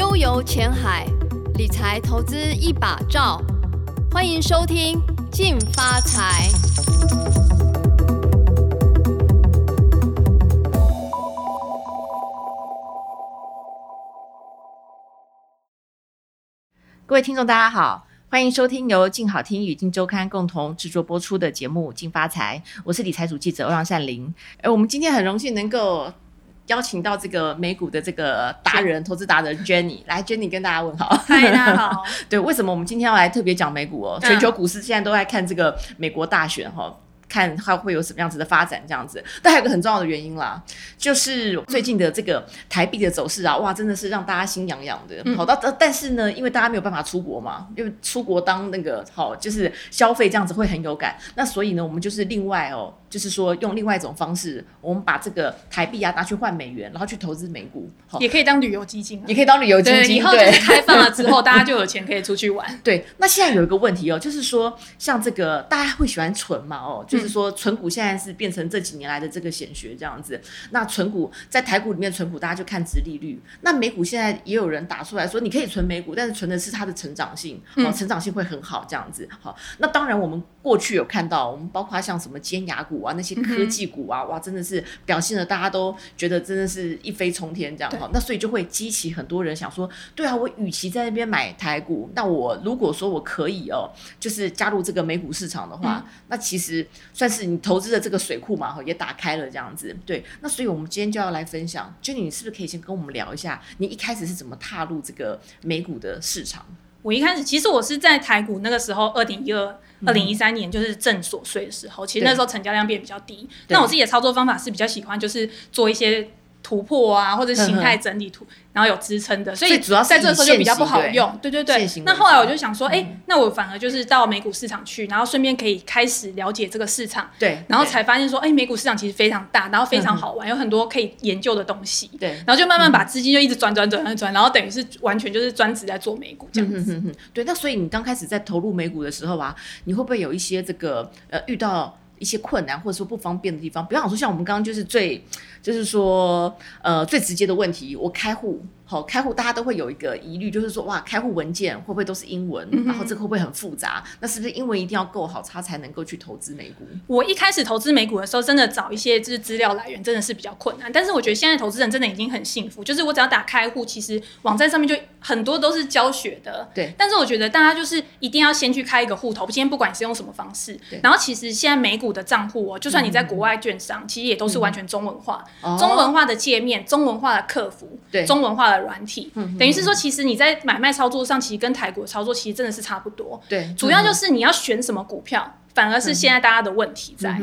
悠游前海，理财投资一把照。欢迎收听《进发财》。各位听众，大家好，欢迎收听由静好听与静周刊共同制作播出的节目《静发财》，我是理财组记者欧阳善玲。呃，我们今天很荣幸能够邀请到这个美股的这个达人、投资达人 Jenny 来，Jenny 跟大家问好。嗨，大家好。对，为什么我们今天要来特别讲美股哦？全球股市现在都在看这个美国大选哈。看它会有什么样子的发展，这样子。但还有个很重要的原因啦，就是最近的这个台币的走势啊，哇，真的是让大家心痒痒的。好，到但是呢，因为大家没有办法出国嘛，因为出国当那个好就是消费这样子会很有感。那所以呢，我们就是另外哦。就是说，用另外一种方式，我们把这个台币啊拿去换美元，然后去投资美股，好也可以当旅游基金，也可以当旅游基金。以后就是开放了之后，大家就有钱可以出去玩。对，那现在有一个问题哦，就是说，像这个大家会喜欢存嘛？哦，就是说，存股现在是变成这几年来的这个显学这样子。那存股在台股里面存股，大家就看值利率。那美股现在也有人打出来说，你可以存美股，但是存的是它的成长性，哦，成长性会很好这样子。好，那当然我们过去有看到，我们包括像什么尖牙股啊，那些科技。股啊，哇，真的是表现的，大家都觉得真的是一飞冲天这样哈。那所以就会激起很多人想说，对啊，我与其在那边买台股，那我如果说我可以哦，就是加入这个美股市场的话，那其实算是你投资的这个水库嘛，哈，也打开了这样子。对，那所以我们今天就要来分享，Jenny，你是不是可以先跟我们聊一下，你一开始是怎么踏入这个美股的市场？我一开始其实我是在台股那个时候，二零一二、二零一三年就是正所税的时候，其实那时候成交量变比较低。那我自己的操作方法是比较喜欢，就是做一些突破啊，或者形态整理图。然后有支撑的，所以主要在这个时候就比较不好用。对对对。那后来我就想说，哎，那我反而就是到美股市场去，然后顺便可以开始了解这个市场。对。然后才发现说，哎，美股市场其实非常大，然后非常好玩，有很多可以研究的东西。对。然后就慢慢把资金就一直转转转转转，然后等于是完全就是专职在做美股这样子。对。那所以你刚开始在投入美股的时候啊，你会不会有一些这个呃遇到一些困难或者说不方便的地方？比方说像我们刚刚就是最就是说呃最直接的问题，我开户。好，开户大家都会有一个疑虑，就是说，哇，开户文件会不会都是英文？然后这个会不会很复杂？那是不是英文一定要够好，它才能够去投资美股？我一开始投资美股的时候，真的找一些就是资料来源，真的是比较困难。但是我觉得现在投资人真的已经很幸福，就是我只要打开户，其实网站上面就很多都是教学的。对。但是我觉得大家就是一定要先去开一个户头，今天不管你是用什么方式。然后其实现在美股的账户哦，就算你在国外券商，其实也都是完全中文化，中文化的界面，中文化的客服，对，中文化的软体。嗯。等于是说，其实你在买卖操作上，其实跟台股操作其实真的是差不多。对，主要就是你要选什么股票，反而是现在大家的问题在。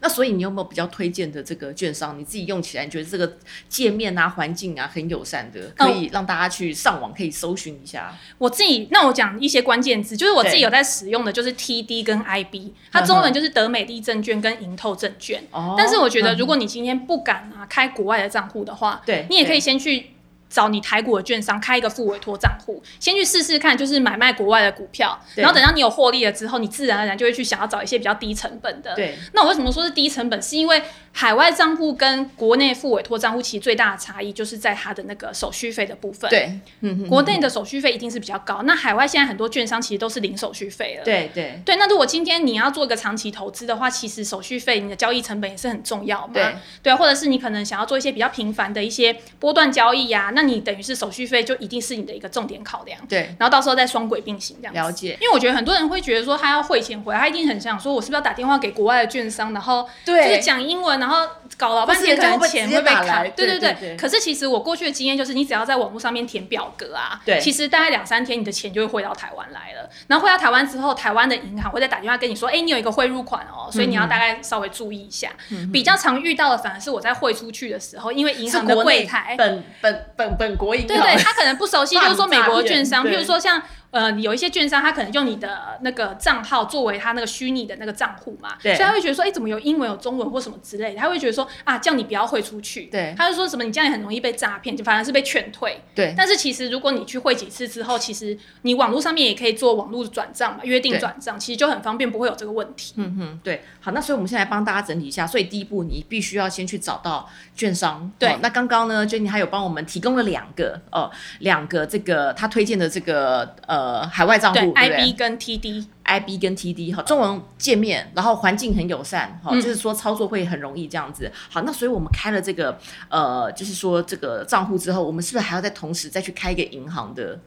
那所以你有没有比较推荐的这个券商？你自己用起来，你觉得这个界面啊、环境啊很友善的，可以让大家去上网可以搜寻一下。我自己，那我讲一些关键字，就是我自己有在使用的，就是 TD 跟 IB，它中文就是德美利证券跟盈透证券。哦。但是我觉得，如果你今天不敢啊开国外的账户的话，对你也可以先去。找你台股的券商开一个副委托账户，先去试试看，就是买卖国外的股票，然后等到你有获利了之后，你自然而然就会去想要找一些比较低成本的。对，那我为什么说是低成本？是因为海外账户跟国内副委托账户其实最大的差异就是在它的那个手续费的部分。对，嗯，国内的手续费一定是比较高，那海外现在很多券商其实都是零手续费了。对对对，那如果今天你要做一个长期投资的话，其实手续费你的交易成本也是很重要嘛。对对，或者是你可能想要做一些比较频繁的一些波段交易呀，那你等于是手续。费就一定是你的一个重点考量，对，然后到时候再双轨并行这样了解。因为我觉得很多人会觉得说他要汇钱回来，他一定很想说，我是不是要打电话给国外的券商，然后就是讲英文，然后搞老半天钱会被卡。对对对。可是其实我过去的经验就是，你只要在网络上面填表格啊，对，其实大概两三天你的钱就会汇到台湾来了。然后汇到台湾之后，台湾的银行会再打电话跟你说，哎，你有一个汇入款哦，所以你要大概稍微注意一下。比较常遇到的反而是我在汇出去的时候，因为银行的柜台本本本本国银行，对对，他可能不熟悉。就是说美国券商，譬如说像呃，有一些券商他可能用你的那个账号作为他那个虚拟的那个账户嘛，对所以他会觉得说，哎、怎么有英文有中文或什么之类的，他会觉得说啊，叫你不要汇出去，对他就说什么你这样也很容易被诈骗，就反而是被劝退。对但是其实如果你去汇几次之后，其实你网络上面也可以做网络转账嘛，约定转账，其实就很方便，不会有这个问题。嗯哼，对，好，那所以我们现在帮大家整理一下。所以第一步，你必须要先去找到券商。对哦那刚刚呢，Jenny 还有帮我们提供了两个哦，两个这个他推荐的这个呃海外账户，对对不对，IB 跟 TD，IB 跟 TD 哈，中文界面，然后环境很友善哈，嗯。就是说操作会很容易这样子。好，那所以我们开了这个呃，就是说这个账户之后，我们是不是还要再同时再去开一个银行的？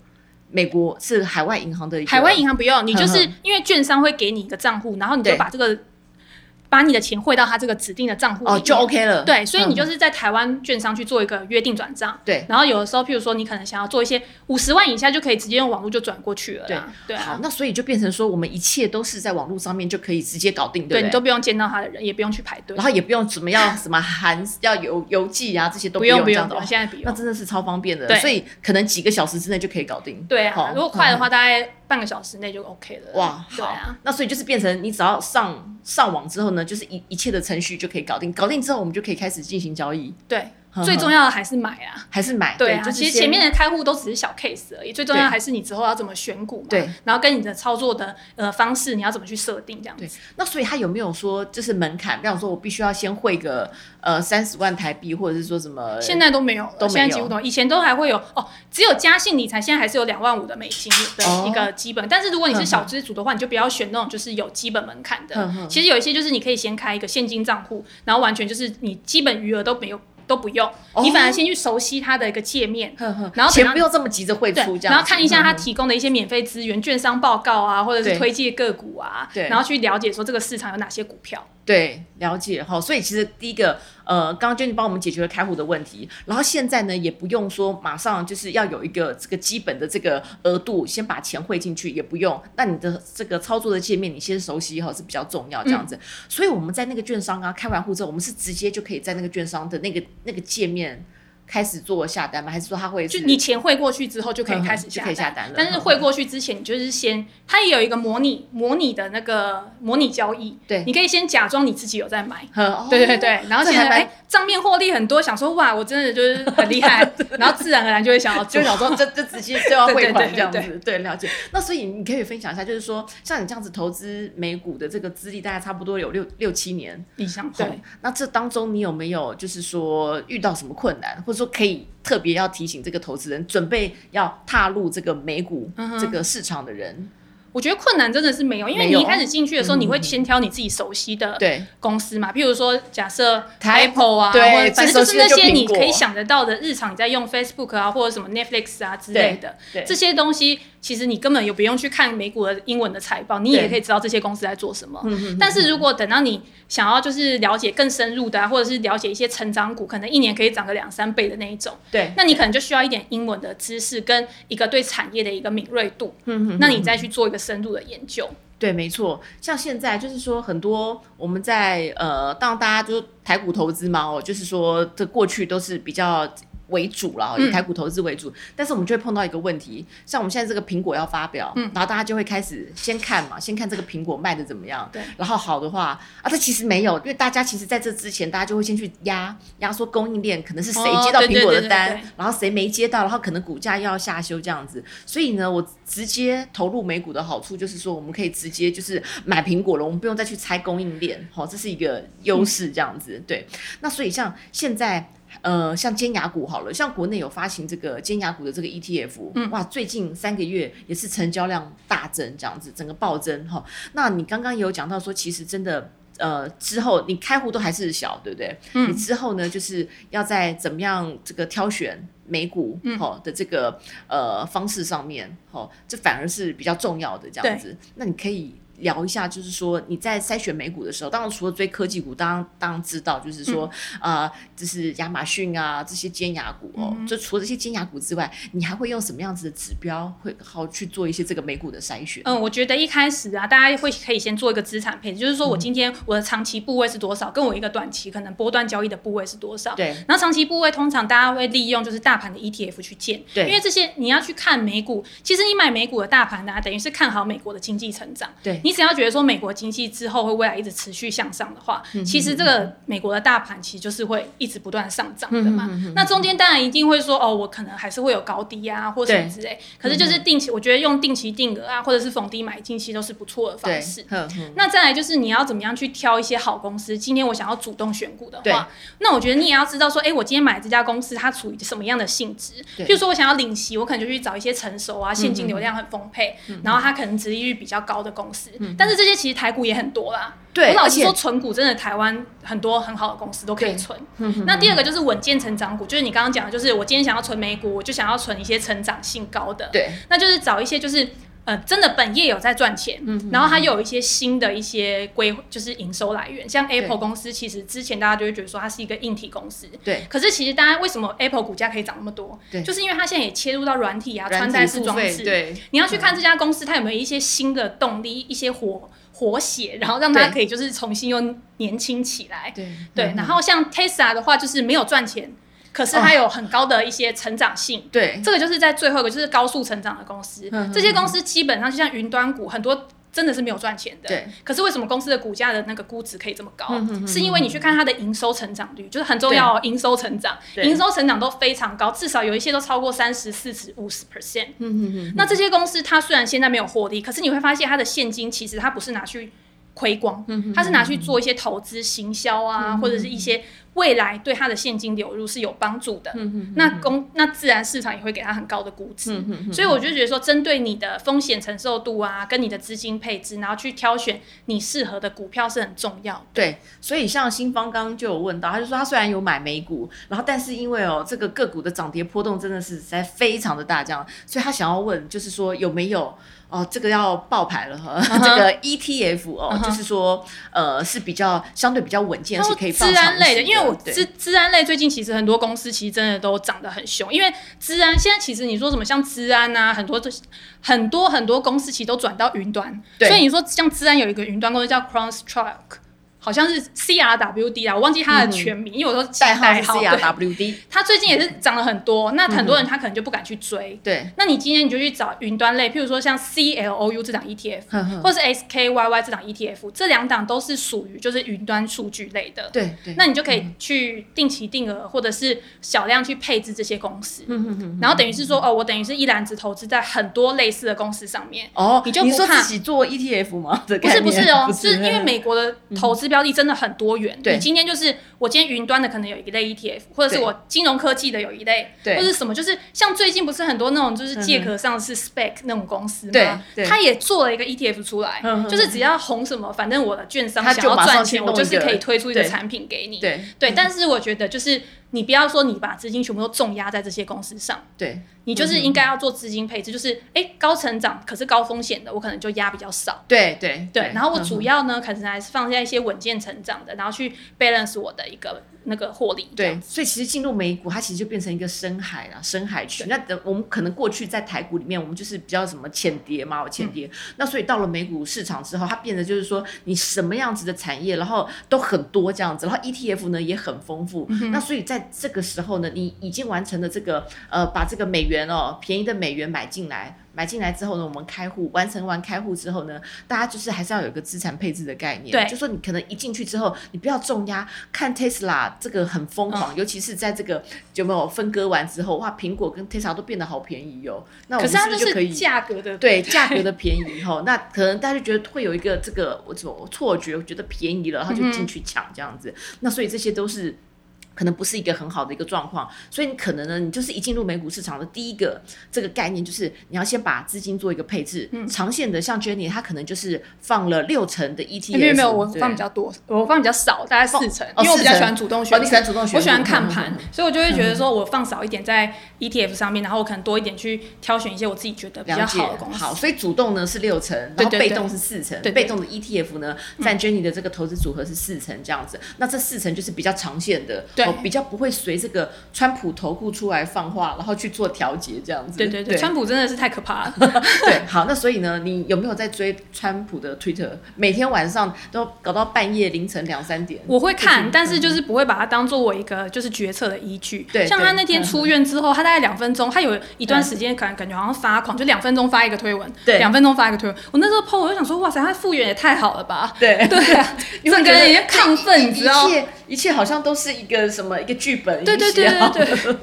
美国是海外银行的海外银行不用，你就是因为券商会给你一个账户，然后你就把这个把你的钱汇到他这个指定的账户里哦就 OK 了。对，所以你就嗯是在台湾券商去做一个约定转账。对然后有的时候，譬如说你可能想要做一些五十万以下，就可以直接用网络就转过去了对。对好啊，，那所以就变成说，我们一切都是在网络上面就可以直接搞定，对不对？对你都不用见到他的人，也不用去排队然，后也不用怎么样，什么函要邮邮寄啊，这些都不用。不用不用，哦现在不用。那真的是超方便的，对所以可能几个小时之内就可以搞定。对好啊，如果快的话，大概半个小时内就 OK 了。哇，好，对啊，那所以就是变成你只要上上网之后呢，就是一一切的程序就可以搞定，搞定之后我们就可以开始进行交易，对，最重要的还是买啊。还是买？对啊，其实前面的开户都只是小 case 而已，最重要还是你之后要怎么选股嘛，对，然后跟你的操作的呃方式，你要怎么去设定这样对子。，那所以他有没有说就是门槛？比方说我必须要先汇个呃三十万台币，或者是说什么？现在都没有了，都没有现在几乎都以前都还会有哦，只有嘉信理财现在还是有两万五的美金的一个基本，但是如果你是小资主的话，你就不要选那种就是有基本门槛的。其实有一些就是你可以先开一个现金账户，然后完全就是你基本余额都没有都不用，哦你反而先去熟悉它的一个界面。呵呵，然后钱不用这么急着汇出，，这样，然后看一下他呵呵提供的一些免费资源、券商报告啊，或者是推荐个股啊，对然后去了解说这个市场有哪些股票。对，了解哈。所以其实第一个，呃，刚刚 Jenny 帮我们解决了开户的问题，然后现在呢，也不用说马上就是要有一个这个基本的这个额度，先把钱汇进去，也不用。那你的这个操作的界面，你先熟悉哈是比较重要，这样嗯子。所以我们在那个券商啊开完户之后，我们是直接就可以在那个券商的那个那个界面开始做下单吗？还是说他会就你钱汇过去之后就可以开始下可以下单了但是汇过去之前，你就是先，它也有一个模拟模拟的那个模拟交易，对你可以先假装你自己有在买。对对对，然后现在哎账面获利很多，想说哇，我真的就是很厉害，然后自然而然就会想要就。想说这这直接就要汇款 这样子，对对，了解。那所以你可以分享一下，就是说像你这样子投资美股的这个资历，大概差不多有六六七年。理想好对，那这当中你有没有就是说遇到什么困难，或者说可以特别要提醒这个投资人，准备要踏入这个美股这个市场的人？我觉得困难真的是没有，因为你一开始进去的时候，嗯你会先挑你自己熟悉的对。公司嘛，譬如说假设台 Apple 啊，对或者反正就是那些你可以想得到的日常你在用 Facebook 啊，或者什么 Netflix 啊之类的。对，这些东西其实你根本也不用去看美股的英文的财报，你也可以知道这些公司在做什么。嗯但是如果等到你想要就是了解更深入的啊，或者是了解一些成长股，可能一年可以涨个两三倍的那一种，对，那你可能就需要一点英文的知识跟一个对产业的一个敏锐度，嗯那你再去做一个深入的研究。对，没错，像现在就是说很多我们在呃，当大家就台股投资嘛，哦，就是说这过去都是比较。为主了，以嗯台股投资为主，但是我们就会碰到一个问题，像我们现在这个苹果要发表，嗯。然后大家就会开始先看嘛，先看这个苹果卖的怎么样，对，然后好的话啊，这其实没有，因为大家其实在这之前，大家就会先去压压说供应链可能是谁接到苹果对对对的单，对。然后谁没接到，然后可能股价又要下修这样子，所以呢，我直接投入美股的好处就是说，我们可以直接就是买苹果了，我们不用再去猜供应链，好、这是一个优势这样子。对，那所以像现在。呃，像尖牙股好了，像国内有发行这个尖牙股的这个 ETF，、嗯哇，最近三个月也是成交量大增，这样子，整个暴增哈、那你刚刚也有讲到说，其实真的。呃，之后你开户都还是小，对不对？嗯你之后呢，就是要在怎么样这个挑选美股嗯、的这个呃方式上面，好、这反而是比较重要的这样子。那你可以聊一下，就是说你在筛选美股的时候，当然除了追科技股，当然当然知道，就是说，呃，就是亚马逊啊这些尖牙股哦，就除了这些尖牙股之外，你还会用什么样子的指标会好去做一些这个美股的筛选？嗯，我觉得一开始啊，大家会可以先做一个资产配置，就是说我今天我的长期部位是多少，跟我一个短期可能波段交易的部位是多少。对。然后长期部位通常大家会利用就是大盘的 ETF 去建，对，因为这些你要去看美股，其实你买美股的大盘呢，等于是看好美国的经济成长。对。你只要觉得说美国经济之后会未来一直持续向上的话，其实这个美国的大盘其实就是会一直不断上涨的嘛。那中间当然一定会说哦，我可能还是会有高低啊，或什么之类。可是就是定期，我觉得用定期定额啊，或者是逢低买进，其实都是不错的方式。那再来就是你要怎么样去挑一些好公司？今天我想要主动选股的话，那我觉得你也要知道说，哎，我今天买这家公司它处于什么样的性质？譬如说我想要领息，我可能就去找一些成熟啊、现金流量很丰沛，然后它可能殖利率比较高的公司。但是这些其实台股也很多啦。对，我老实说，存股真的台湾很多很好的公司都可以存。那第二个就是稳健成长股，就是你刚刚讲的，就是我今天想要存美股，我就想要存一些成长性高的。对，那就是找一些就是呃真的本业有在赚钱，然后它又有一些新的一些规，就是营收来源。像 Apple 公司，其实之前大家就会觉得说它是一个硬体公司。对。可是其实大家为什么 Apple 股价可以涨那么多？对，就是因为它现在也切入到软体啊、穿戴式装置。对。你要去看这家公司，它有没有一些新的动力，一些活。活血，然后让它可以就是重新又年轻起来。对对，然后像 Tesla 的话，就是没有赚钱，可是它有很高的一些成长性。对，这个就是在最后一个就是高速成长的公司。这些公司基本上就像云端股，很多。真的是没有赚钱的，对。可是为什么公司的股价的那个估值可以这么高？是因为你去看它的营收成长率，就是很重要哦。营收成长，营收成长都非常高，至少有一些都超过三十四十五十 percent。那这些公司它虽然现在没有获利，可是你会发现它的现金其实它不是拿去亏光，他是拿去做一些投资、行销啊，或者是一些。未来对他的现金流入是有帮助的，那公那自然市场也会给他很高的估值，所以我就觉得说，针对你的风险承受度啊，跟你的资金配置，然后去挑选你适合的股票是很重要。对，所以像新方刚刚就有问到，他就说他虽然有买美股，然后但是因为哦这个个股的涨跌波动真的是实在非常的大，这样，所以他想要问就是说有没有哦这个要爆牌了哈，这个 ETF 哦，就是说呃是比较相对比较稳健，而且可以治安类的，因为我。治治安类最近其实很多公司其实真的都涨得很凶，因为治安现在其实你说什么像治安啊，很多这很多很多公司其实都转到云端，所以你说像治安有一个云端公司叫 CrossTrack。好像是 C R W D 啊，我忘记它的全名，因为我说代号是 C R W D。它最近也是涨了很多，那很多人他可能就不敢去追。对。那你今天你就去找云端类，譬如说像 C L O U 这档 E T F，或者是 S K Y Y 这档 E T F，这两档都是属于就是云端数据类的。对对。那你就可以去定期定额或者是小量去配置这些公司。嗯嗯嗯然后等于是说，哦，我等于是一篮子投资在很多类似的公司上面。哦。你就不怕自己做 E T F 吗？不是不是哦，是因为美国的投资标的真的很多。多元，你今天就是我今天云端的可能有一类 ETF，或者是我金融科技的有一类，或者什么，就是像最近不是很多那种就是借壳上市 spec 那种公司吗？他也做了一个 ETF 出来，就是只要红什么，反正我的券商想要赚钱，我就是可以推出一个产品给你。对。对，但是我觉得就是你不要说你把资金全部都重压在这些公司上，对。你就是应该要做资金配置，就是哎高成长可是高风险的，我可能就压比较少。对对对，然后我主要呢，可能还是放在一些稳健成长的，然后去 balance 我的一个。那个获利对，所以其实进入美股，它其实就变成一个深海了，深海区。那等我们可能过去在台股里面，我们就是比较什么浅碟嘛，浅碟。那所以到了美股市场之后，它变得就是说，你什么样子的产业，然后都很多这样子，然后 ETF 呢也很丰富。那所以在这个时候呢，你已经完成了这个呃，把这个美元哦，便宜的美元买进来。买进来之后呢，我们开户完成完开户之后呢，大家就是还是要有一个资产配置的概念。对，就说你可能一进去之后，你不要重压，看 Tesla 这个很疯狂，尤其是在这个有没有分割完之后，哇，苹果跟 Tesla 都变得好便宜哦。那我们是不是就可以价格的对价格的便宜哈？那可能大家就觉得会有一个这个我错错觉，我觉得便宜了，他就进去抢这样子。那所以这些都是。可能不是一个很好的一个状况，所以你可能呢，你就是一进入美股市场的第一个这个概念，就是你要先把资金做一个配置。嗯，长线的像 Jenny，她可能就是放了六成的 ETF，没有没有，我放比较多，我放比较少，大概四成，因为我比较喜欢主动选，你喜欢主动选，我喜欢看盘，所以我就会觉得说我放少一点在 ETF 上面，然后我可能多一点去挑选一些我自己觉得比较好的公司。好，所以主动呢是六成，然后被动是四成，被动的 ETF 呢占 Jenny 的这个投资组合是四成这样子，那这四成就是比较长线的。比较不会随这个川普投顾出来放话，然后去做调节这样子。对对对，川普真的是太可怕了。对，好，那所以呢，你有没有在追川普的 Twitter？每天晚上都搞到半夜凌晨两三点？我会看，但是就是不会把它当做我一个就是决策的依据。对，像他那天出院之后，他大概两分钟，他有一段时间感感觉好像发狂，就两分钟发一个推文，对，两分钟发一个推文。我那时候 PO，我就想说，哇塞，他复原也太好了吧？对对啊，整个人也亢奋，你知道。一切好像都是一个什么一个剧本，对对对对对，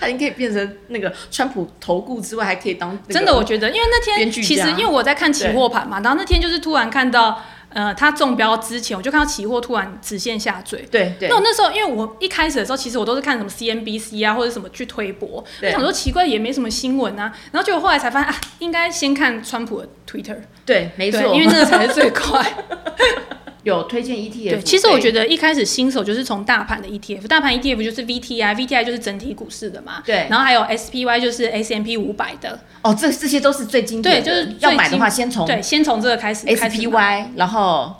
他 已经可以变成那个川普投顾之外，还可以当真的。我觉得，因为那天其实因为我在看期货盘嘛，然后那天就是突然看到，呃，他中标之前，我就看到期货突然直线下坠。对对。那我那时候，因为我一开始的时候，其实我都是看什么 CNBC 啊，或者什么去推博，我想说奇怪，也没什么新闻啊，然后结果后来才发现啊，应该先看川普的 Twitter。对，没错，因为那个才是最快。有推荐 ETF，对，其实我觉得一开始新手就是从大盘的 ETF，大盘 ETF 就是 VTI，VTI 就是整体股市的嘛，对，然后还有 SPY 就是 S M P 五百的，哦，这这些都是最经典的，对，就是要买的话先从对，先从这个开始，SPY，然后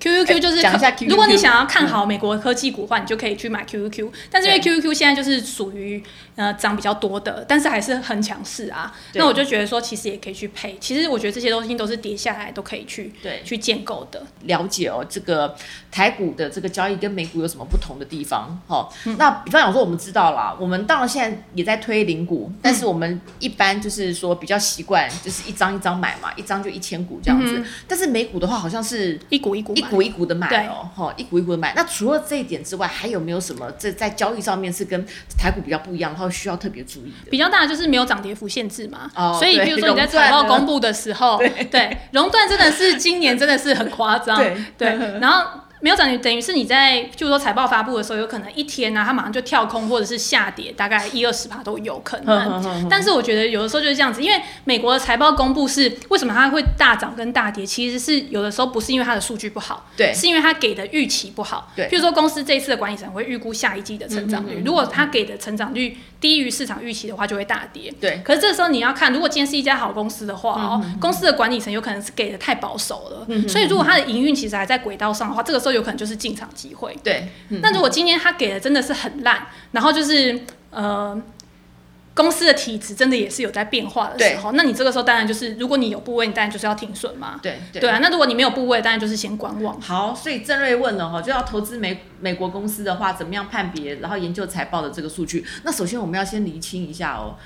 QQQ，QQQ 就是讲一下，如果你想要看好美国科技股的话，你就可以去买 QQQ，但是因为 QQQ 现在就是属于。呃，涨比较多的，但是还是很强势啊。那我就觉得说，其实也可以去配。其实我觉得这些东西都是跌下来都可以去对去建构的。了解哦，这个台股的这个交易跟美股有什么不同的地方？哈，那比方讲说，我们知道啦，我们当然现在也在推零股，但是我们一般就是说比较习惯就是一张一张买嘛，一张就一千股这样子。但是美股的话，好像是一股一股一股一股的买哦，哈，一股一股的买。那除了这一点之外，还有没有什么在在交易上面是跟台股比较不一样？然后需要特别注意的，比较大的就是没有涨跌幅限制嘛，所以比如说你在财报公布的时候，对，熔断真的是今年真的是很夸张，对，然后。没有涨，等于是你在，就是说财报发布的时候，有可能一天呢，它马上就跳空或者是下跌，大概一二十趴都有可能。但是我觉得有的时候就是这样子，因为美国的财报公布是为什么它会大涨跟大跌，其实是有的时候不是因为它的数据不好，对，是因为它给的预期不好。对，譬如说公司这一次的管理层会预估下一季的成长率，如果它给的成长率低于市场预期的话，就会大跌。对，可是这时候你要看，如果今天是一家好公司的话哦，公司的管理层有可能是给的太保守了，所以如果它的营运其实还在轨道上的话，这个时候有可能就是进场。机会对，那如果今天他给的真的是很烂，然后就是呃公司的体质真的也是有在变化的时候，那你这个时候当然就是如果你有部位，你当然就是要停损嘛。对对啊，那如果你没有部位，当然就是先观望。好，所以郑瑞问了哈，就要投资美美国公司的话，怎么样判别，然后研究财报的这个数据？那首先我们要先厘清一下哦。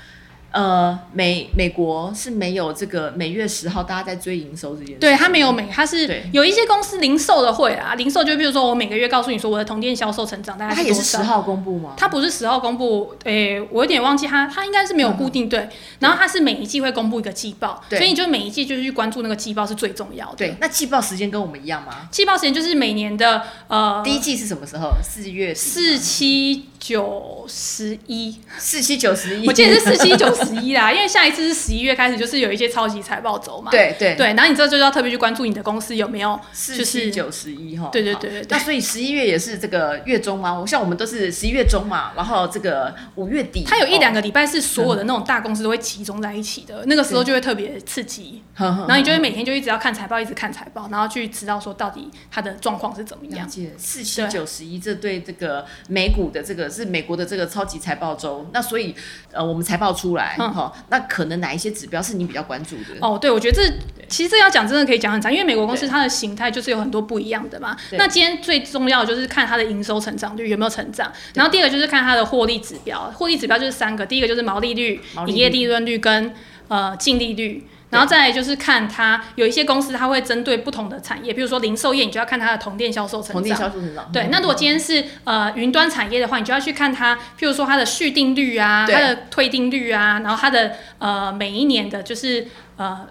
呃，美美国是没有这个每月十号大家在追营收这件事。对，它没有每，它是有一些公司零售的会啊，零售就比如说我每个月告诉你说我的同店销售成长大概它也是十号公布吗？它不是十号公布，诶，我有点忘记它，它应该是没有固定对。然后它是每一季会公布一个季报，所以你就每一季就是去关注那个季报是最重要的。对，那季报时间跟我们一样吗？季报时间就是每年的呃，第一季是什么时候？四月四七九十一，四七九十一，我记得是四七九十一啦，因为下。一次是十一月开始，就是有一些超级财报走嘛。对对对，然后你这就要特别去关注你的公司有没有四七九十一哈。对对对对。那所以十一月也是这个月中吗？像我们都是十一月中嘛，然后这个五月底，它有一两个礼拜是所有的那种大公司都会集中在一起的，那个时候就会特别刺激。然后你就会每天就一直要看财报，一直看财报，然后去知道说到底它的状况是怎么样。四七九十一，这对这个美股的这个是美国的这个超级财报周。那所以呃，我们财报出来哈，那可能哪一些指标是你比较关注的？哦，对，我觉得这其实这要讲真的可以讲很长，因为美国公司它的形态就是有很多不一样的嘛。那今天最重要的就是看它的营收成长率有没有成长，然后第二个就是看它的获利指标，获利指标就是三个，第一个就是毛利率、营业利润率跟呃净利率。然后再来就是看它有一些公司，它会针对不同的产业，比如说零售业，你就要看它的同店销售成长。同店销售成长。对，那如果今天是呃云端产业的话，你就要去看它，譬如说它的续订率啊，它的退订率啊，然后它的呃每一年的就是呃。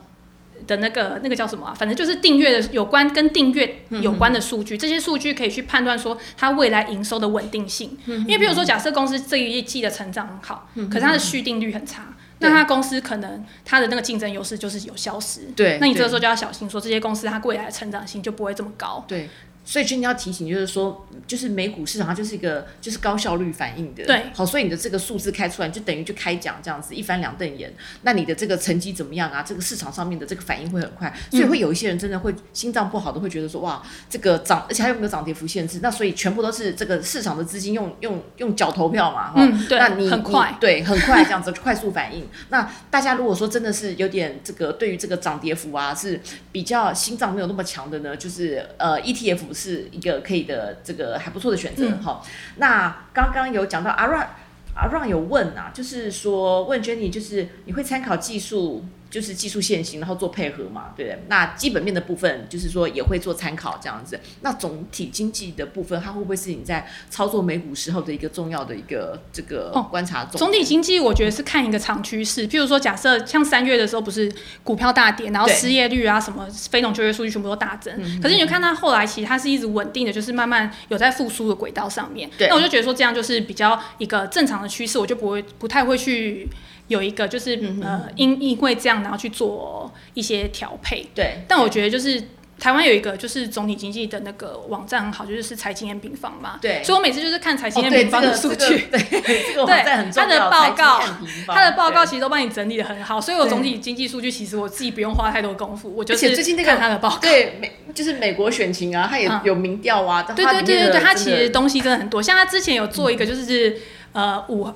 的那个那个叫什么啊？反正就是订阅的有关跟订阅有关的数据，这些数据可以去判断说它未来营收的稳定性。因为比如说，假设公司这一季的成长很好，可是它的续订率很差，那他公司可能他的那个竞争优势就是有消失。对，那你这个时候就要小心，说这些公司它未来的成长性就不会这么高。对。所以，今天要提醒，就是说，就是美股市场它就是一个就是高效率反应的，对，好，所以你的这个数字开出来，就等于就开奖这样子，一翻两瞪眼。那你的这个成绩怎么样啊？这个市场上面的这个反应会很快，所以会有一些人真的会心脏不好的，会觉得说，哇，这个涨，而且还有没有涨跌幅限制？那所以全部都是这个市场的资金用用用脚投票嘛，哈，那你很快，对，很快这样子快速反应。那大家如果说真的是有点这个对于这个涨跌幅啊是比较心脏没有那么强的呢，就是呃 ETF 是一个可以。的这个还不错的选择哈，那刚刚有讲到阿让阿让有问啊，就是说问 Jenny，就是你会参考技术。就是技术线型，然后做配合嘛，对不对？那基本面的部分，就是说也会做参考这样子。那总体经济的部分，它会不会是你在操作美股时候的一个重要的一个这个观察？总体经济，我觉得是看一个长趋势。譬如说，假设像三月的时候，不是股票大跌，然后失业率啊，什么非农就业数据全部都大增。可是你就看它后来，其实它是一直稳定的，就是慢慢有在复苏的轨道上面。那我就觉得说，这样就是比较一个正常的趋势，我就不会不太会去。有一个就是呃，因因为这样，然后去做一些调配。对，但我觉得就是台湾有一个就是总体经济的那个网站很好，就是财经 N 平方嘛。对，所以我每次就是看财经 N 平方的数据。对，这个网站很重要。的报告，他的报告其实都帮你整理的很好，所以我总体经济数据其实我自己不用花太多功夫，我就是最近那个他的报告。对，美就是美国选情啊，他也有民调啊。对对对对对，他其实东西真的很多。像他之前有做一个就是呃五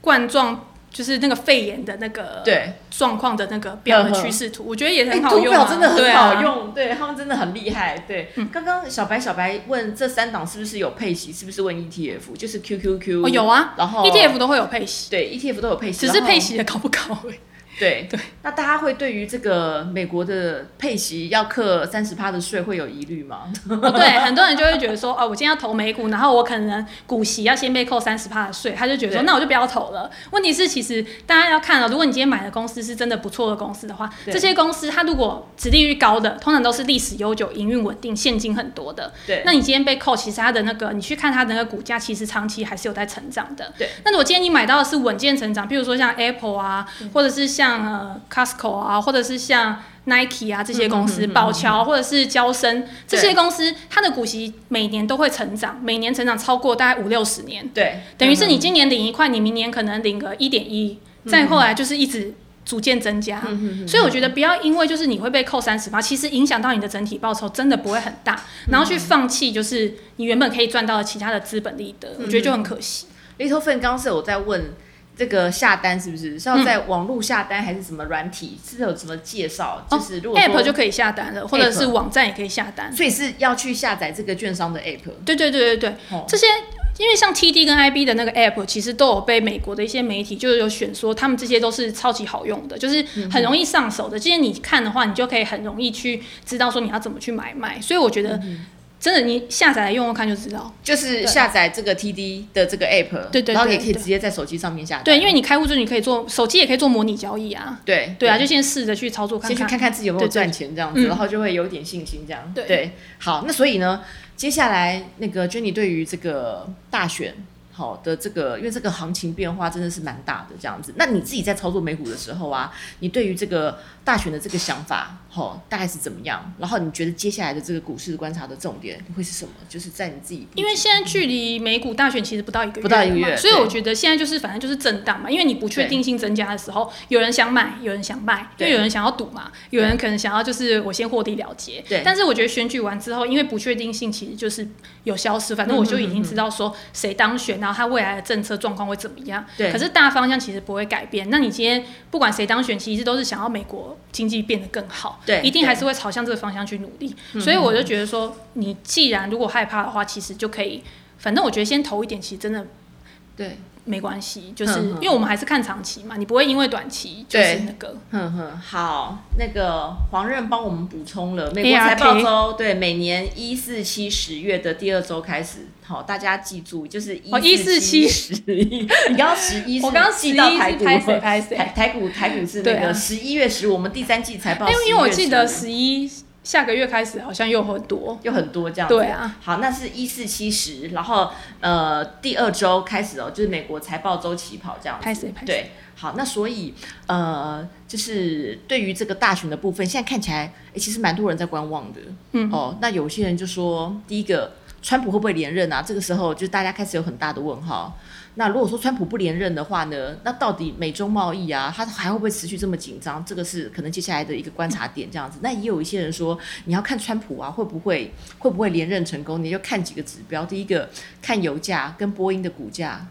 冠状。就是那个肺炎的那个状况的那个表的趋势图，我觉得也很好用啊，真的很好用，对他们真的很厉害。对，刚刚小白小白问这三档是不是有配息，是不是问 ETF？就是 QQQ 哦有啊，然后 ETF 都会有配息，对 ETF 都有配息，只是配息的高不高？对对，那大家会对于这个美国的配息要课三十趴的税会有疑虑吗？对，很多人就会觉得说，哦，我今天要投美股，然后我可能股息要先被扣三十趴的税，他就觉得说，那我就不要投了。问题是，其实大家要看了，如果你今天买的公司是真的不错的公司的话，这些公司它如果殖利率高的，通常都是历史悠久、营运稳定、现金很多的。对，那你今天被扣，其实它的那个，你去看它的那个股价，其实长期还是有在成长的。对，那如果今天你买到的是稳健成长，比如说像 Apple 啊，或者是像呃。Costco 啊，或者是像 Nike 啊这些公司，宝乔或者是交生这些公司，它的股息每年都会成长，每年成长超过大概五六十年。对，等于是你今年领一块，你明年可能领个一点一，再后来就是一直逐渐增加。所以我觉得不要因为就是你会被扣三十八，其实影响到你的整体报酬真的不会很大，然后去放弃就是你原本可以赚到的其他的资本利得，我觉得就很可惜。Little Fan 刚刚是有在问。这个下单是不是是要在网络下单还是什么软体？是有什么介绍？就是如果 App 就可以下单了，或者是网站也可以下单。所以是要去下载这个券商的 App。对对对对对，这些因为像 TD 跟 IB 的那个 App，其实都有被美国的一些媒体就是有选说，他们这些都是超级好用的，就是很容易上手的。今天你看的话，你就可以很容易去知道说你要怎么去买卖。所以我觉得。真的，你下载来用用看就知道。就是下载这个 TD 的这个 app，对对，然后也可以直接在手机上面下载。对，因为你开户之后，你可以做手机也可以做模拟交易啊。对对啊，就先试着去操作看看，先去看看自己有没有赚钱这样子，然后就会有点信心这样。对，好，那所以呢，接下来那个 Jenny 对于这个大选。好的，这个因为这个行情变化真的是蛮大的，这样子。那你自己在操作美股的时候啊，你对于这个大选的这个想法，好，大概是怎么样？然后你觉得接下来的这个股市观察的重点会是什么？就是在你自己，因为现在距离美股大选其实不到一个月，不到一个月，所以我觉得现在就是反正就是震荡嘛。因为你不确定性增加的时候，有人想买，有人想卖，因为有人想要赌嘛，有人可能想要就是我先获利了结。对。但是我觉得选举完之后，因为不确定性其实就是有消失，反正我就已经知道说谁当选，然后他未来的政。策状况会怎么样？对，可是大方向其实不会改变。那你今天不管谁当选，其实都是想要美国经济变得更好，对，一定还是会朝向这个方向去努力。所以我就觉得说，你既然如果害怕的话，其实就可以，反正我觉得先投一点，其实真的，对，没关系，就是因为我们还是看长期嘛，你不会因为短期就是对。那个。哼哼，好，那个黄任帮我们补充了，美国财报周对每年一四七十月的第二周开始，好，大家记住，就是一哦147十一，你刚刚十一，我刚刚记到台股，11是拍谁拍谁台台股台股是那个十一月十五，我们第三季财报哎，11因为我记得十一下个月开始好像又很多。又很多这样子。对啊，好，那是一四七十，然后呃第二周开始哦，就是美国财报周起跑这样子。拍谁拍谁对，好，那所以呃，就是对于这个大选的部分，现在看起来，诶其实蛮多人在观望的。嗯哦，那有些人就说，第一个，川普会不会连任啊？这个时候就大家开始有很大的问号。那如果说川普不连任的话呢，那到底美中贸易啊，它还会不会持续这么紧张？这个是可能接下来的一个观察点，这样子。那也有一些人说，你要看川普啊，会不会会不会连任成功？你就看几个指标，第一个看油价跟波音的股价，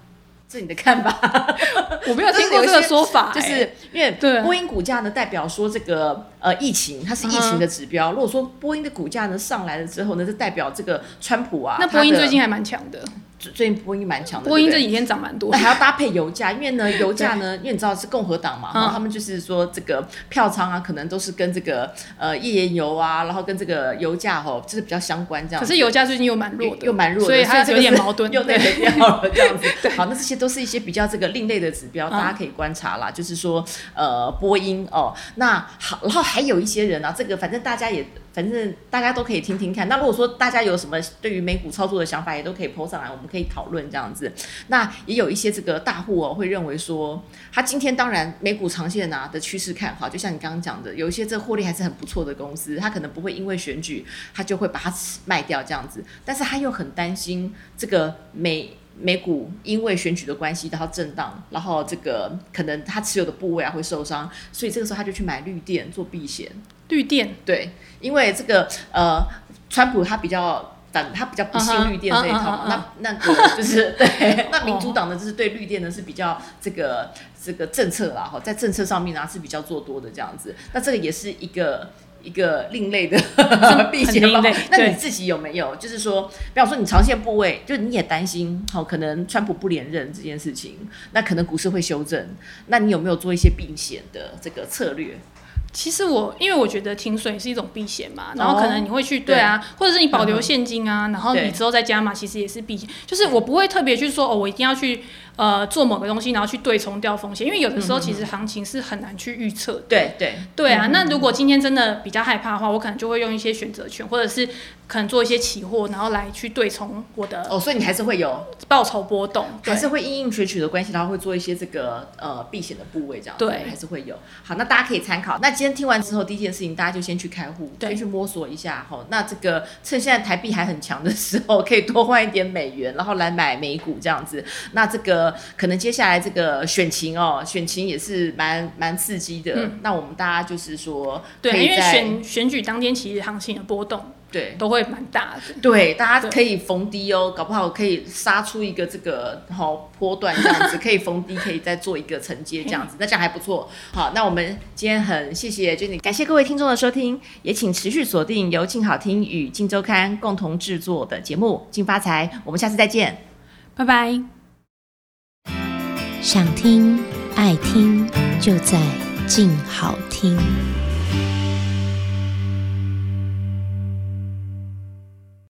这你的看法？我没有听过这个说法，就哎是因为波音股价呢，代表说这个呃疫情，它是疫情的指标。如果说波音的股价呢上来了之后呢，就代表这个川普啊，那波音最近还蛮强的，最最近波音蛮强的，波音这几天涨蛮多。还要搭配油价，因为呢，油价呢，因为你知道是共和党嘛，嗯然后他们就是说这个票仓啊，可能都是跟这个呃页岩油啊，然后跟这个油价吼，就是比较相关这样。可是油价最近又蛮弱的，又蛮弱的，所以它有这个是点矛盾。对，的掉了这样子。好，那这些都是一些比较这个另类的指标，大家可以观察啦。就是说，呃，波音哦，那好，然后还有一些人啊，这个反正大家也。反正大家都可以听听看。那如果说大家有什么对于美股操作的想法，也都可以 PO 上来，我们可以讨论这样子。那也有一些这个大户哦，会认为说，他今天当然美股长线啊的趋势看好，就像你刚刚讲的，有一些这获利还是很不错的公司，他可能不会因为选举，他就会把它卖掉这样子。但是他又很担心这个美。美股因为选举的关系，然后震荡，然后这个可能他持有的部位啊会受伤，所以这个时候他就去买绿电做避险。绿电对，因为这个呃，川普他比较胆，他比较不信绿电这一套那那个就是 对，那民主党呢，就是对绿电呢是比较这个这个政策啦，哈，在政策上面呢是比较做多的这样子。那这个也是一个。一个另类的 避险方那你自己有没有？就是说，比方说你长线部位，就你也担心，好、可能川普不连任这件事情，那可能股市会修正，那你有没有做一些避险的这个策略？其实我因为我觉得停损是一种避险嘛，然后哦可能你会去对啊，或者是你保留现金啊，然后你之后再加嘛，其实也是避险。就是我不会特别去说哦，我一定要去呃做某个东西，然后去对冲掉风险，因为有的时候其实行情是很难去预测的。对对对啊，嗯那如果今天真的比较害怕的话，我可能就会用一些选择权，或者是可能做一些期货，然后来去对冲我的哦，所以你还是会有报酬波动。还是会因应选取的关系，然后会做一些这个呃避险的部位，这样对还是会有。好，那大家可以参考。那今天听完之后，第一件事情大家就先去开户，先去摸索一下哈。那这个趁现在台币还很强的时候，可以多换一点美元，然后来买美股这样子。那这个可能接下来这个选情哦，选情也是蛮蛮刺激的。嗯那我们大家就是说，对，因为选选举当天其实行情的波动对。都会蛮大的。对，大家可以逢低哦，搞不好可以杀出一个这个好波段这样子，可以逢低，可以再做一个承接这样子，那这样还不错。好，那我们今天很谢谢 Jenny，感谢各位听众的收听，也请持续锁定由静好听与静周刊共同制作的节目《静发财》，我们下次再见。拜拜。想听爱听，就在静好听。